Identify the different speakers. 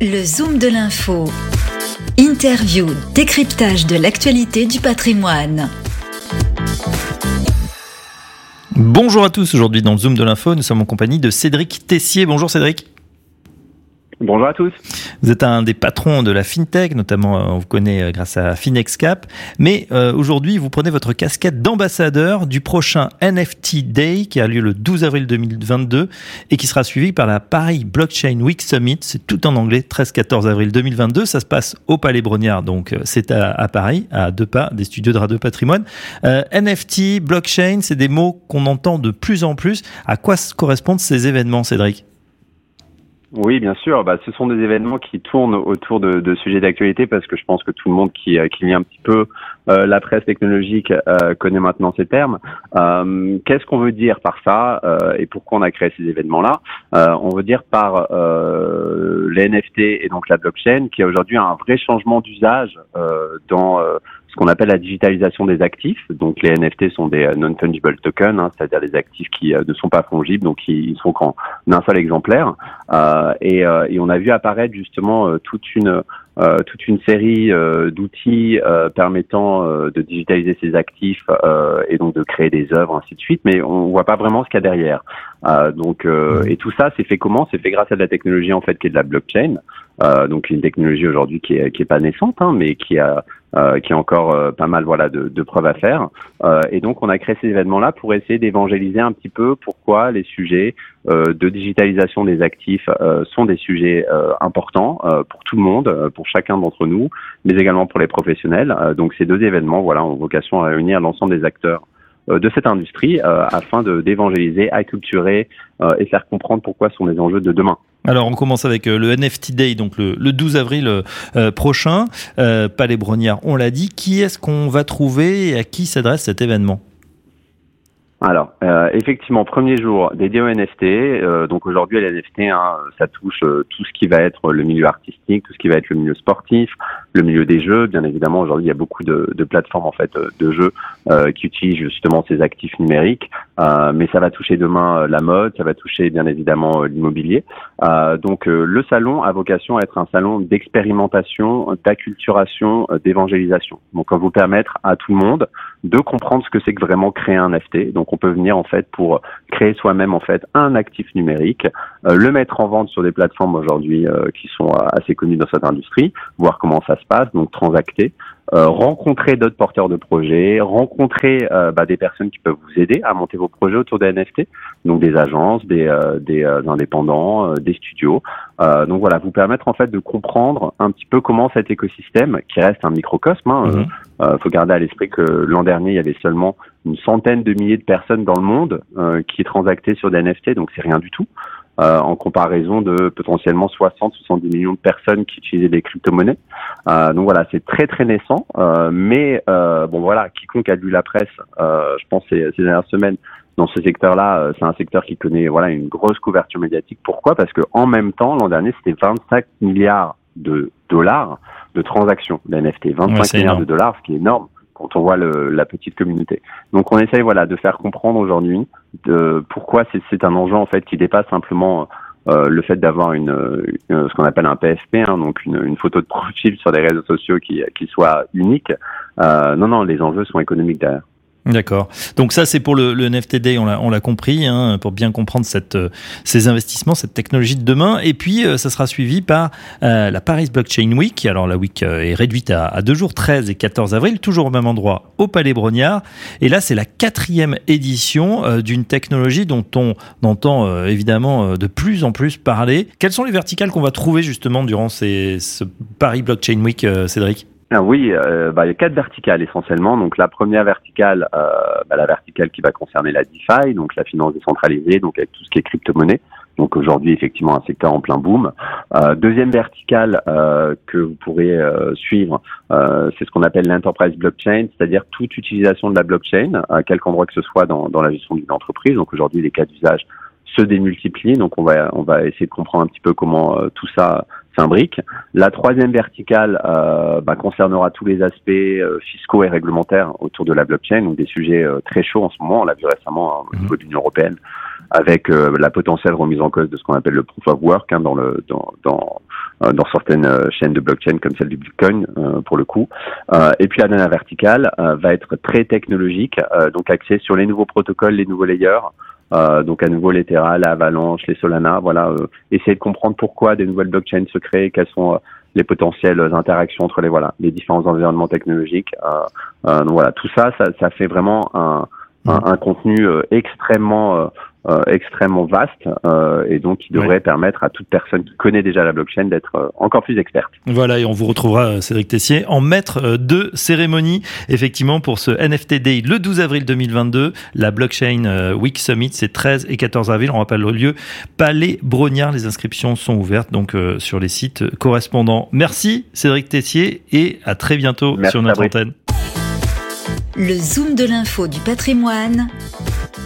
Speaker 1: Le Zoom de l'info. Interview, décryptage de l'actualité du patrimoine.
Speaker 2: Bonjour à tous, aujourd'hui dans le Zoom de l'info, nous sommes en compagnie de Cédric Tessier. Bonjour Cédric.
Speaker 3: Bonjour à tous.
Speaker 2: Vous êtes un des patrons de la FinTech, notamment euh, on vous connaît euh, grâce à FinExCap. Mais euh, aujourd'hui, vous prenez votre casquette d'ambassadeur du prochain NFT Day qui a lieu le 12 avril 2022 et qui sera suivi par la Paris Blockchain Week Summit. C'est tout en anglais, 13-14 avril 2022. Ça se passe au Palais Brognard, donc c'est à, Paris, à deux pas des studios de Radio Patrimoine. NFT, blockchain, c'est des mots qu'on entend de plus en plus. À quoi correspondent ces événements, Cédric?
Speaker 3: Oui, bien sûr. Bah, ce sont des événements qui tournent autour de, de sujets d'actualité parce que je pense que tout le monde qui, euh, qui lit un petit peu euh, la presse technologique euh, connaît maintenant ces termes. Euh, Qu'est-ce qu'on veut dire par ça et pourquoi on a créé ces événements-là? On veut dire par les NFT et donc la blockchain qui a aujourd'hui un vrai changement d'usage dans ce qu'on appelle la digitalisation des actifs. Donc les NFT sont des non-fungible tokens, hein, c'est-à-dire des actifs qui ne sont pas fongibles, donc ils, sont qu'en un seul exemplaire. Euh, et, et, on a vu apparaître justement toute une euh, toute une série euh, d'outils euh, permettant de digitaliser ces actifs et donc de créer des œuvres, ainsi de suite, mais on voit pas vraiment ce qu'il y a derrière. donc, et tout ça, c'est fait comment? C'est fait grâce à de la technologie en fait qui est de la blockchain. donc une technologie aujourd'hui qui est, qui est pas naissante, hein, mais qui a euh, qui a encore euh, pas mal voilà de, preuves à faire. Euh, et donc on a créé ces événements-là pour essayer d'évangéliser un petit peu pourquoi les sujets de digitalisation des actifs sont des sujets importants pour tout le monde, pour chacun d'entre nous, mais également pour les professionnels. donc ces deux événements voilà ont vocation à réunir l'ensemble des acteurs de cette industrie afin de d'évangéliser, acculturer et faire comprendre pourquoi sont les enjeux de demain.
Speaker 2: Alors on commence avec euh, le NFT Day, donc le, 12 avril euh, euh, prochain. Palais Brognard, on l'a dit. Qui est-ce qu'on va trouver et à qui s'adresse cet événement?
Speaker 3: Alors, euh, effectivement, premier jour dédié au NFT. Euh, donc aujourd'hui, les NFT, hein, ça touche euh, tout ce qui va être le milieu artistique, tout ce qui va être le milieu sportif, le milieu des jeux. Bien évidemment, aujourd'hui, il y a beaucoup de, de, plateformes en fait de jeux qui utilisent justement ces actifs numériques. mais ça va toucher demain la mode, ça va toucher bien évidemment l'immobilier. donc le salon a vocation à être un salon d'expérimentation, d'acculturation, d'évangélisation. Donc, on vous permettre à tout le monde de comprendre ce que c'est que vraiment créer un NFT. Donc on peut venir en fait pour créer soi-même en fait un actif numérique, euh, le mettre en vente sur des plateformes aujourd'hui euh, qui sont assez connues dans cette industrie, voir comment ça se passe, donc transacter, euh, rencontrer d'autres porteurs de projets, rencontrer bah, des personnes qui peuvent vous aider à monter vos projets autour des NFT, donc des agences, des, des indépendants, des studios. donc voilà, vous permettre en fait de comprendre un petit peu comment cet écosystème, qui reste un microcosme, hein, mmh. faut garder à l'esprit que l'an dernier il y avait seulement une centaine de milliers de personnes dans le monde euh, qui transactaient sur des NFT, donc c'est rien du tout. Euh, en comparaison de potentiellement 60-70 millions de personnes qui utilisaient des crypto-monnaies. Euh, donc voilà, c'est très très naissant, euh, mais euh, bon voilà, quiconque a lu la presse, je pense ces, ces dernières semaines dans ce secteur-là, c'est un secteur qui connaît voilà une grosse couverture médiatique. Pourquoi? Parce que en même temps, l'an dernier, c'était 25 milliards de dollars de transactions. d'NFT, 25 milliards de dollars, ce qui est énorme quand on voit le, la petite communauté. Donc on essaye voilà de faire comprendre aujourd'hui de pourquoi c'est un enjeu en fait qui dépasse simplement euh, le fait d'avoir une, ce qu'on appelle un PSP, hein, donc une, une, photo de profil sur les réseaux sociaux qui, qui soit unique. Euh, non, non, les enjeux sont économiques derrière.
Speaker 2: D'accord. Donc ça, c'est pour le, le NFT Day, on l'a compris, hein, pour bien comprendre cette, euh, ces investissements, cette technologie de demain. Et puis, euh, ça sera suivi par euh, la Paris Blockchain Week. Alors, la week est réduite à, deux jours, 13 et 14 avril, toujours au même endroit, au Palais Brognard. Et là, c'est la quatrième édition d'une technologie dont on entend évidemment de plus en plus parler. Quelles sont les verticales qu'on va trouver justement durant ces, ce Paris Blockchain Week, Cédric?
Speaker 3: Oui, euh, bah, il y a quatre verticales essentiellement. Donc la première verticale, euh, bah, la verticale qui va concerner la DeFi, donc la finance décentralisée, donc avec tout ce qui est crypto-monnaie. Donc aujourd'hui effectivement un secteur en plein boom. Euh, deuxième verticale euh, que vous pourrez euh, suivre, c'est ce qu'on appelle l'enterprise blockchain, c'est-à-dire toute utilisation de la blockchain à quelque endroit que ce soit dans, dans la gestion d'une entreprise. Donc aujourd'hui les cas d'usage se démultiplient. Donc on va on va essayer de comprendre un petit peu comment tout ça La troisième verticale euh, bah, concernera tous les aspects euh, fiscaux et réglementaires autour de la blockchain, donc des sujets euh, très chauds en ce moment. On l'a vu récemment hein, au mhm. niveau de l'Union européenne, avec la potentielle remise en cause de ce qu'on appelle le proof of work hein, dans le dans, dans dans certaines chaînes de blockchain comme celle du Bitcoin pour le coup. et puis la dernière verticale va être très technologique, donc axée sur les nouveaux protocoles, les nouveaux layers. Euh, donc à nouveau les Terra, l'Avalanche, les Solana, voilà, euh, essayer de comprendre pourquoi des nouvelles blockchains se créent, quelles sont euh, les potentielles interactions entre les voilà les différents environnements technologiques. donc voilà, tout ça, ça, ça fait vraiment un, un, un contenu extrêmement euh, extrêmement vaste euh, et donc qui devrait permettre à toute personne qui connaît déjà la blockchain d'être euh, encore plus experte.
Speaker 2: Voilà, et on vous retrouvera, Cédric Tessier, en maître de cérémonie, effectivement, pour ce NFT Day le 12 avril 2022. La Blockchain Week Summit, c'est 13 et 14 avril. On rappelle le lieu, Palais Brognard. Les inscriptions sont ouvertes donc sur les sites correspondants. Merci, Cédric Tessier, et à très bientôt sur notre antenne.
Speaker 1: Le Zoom de l'info du patrimoine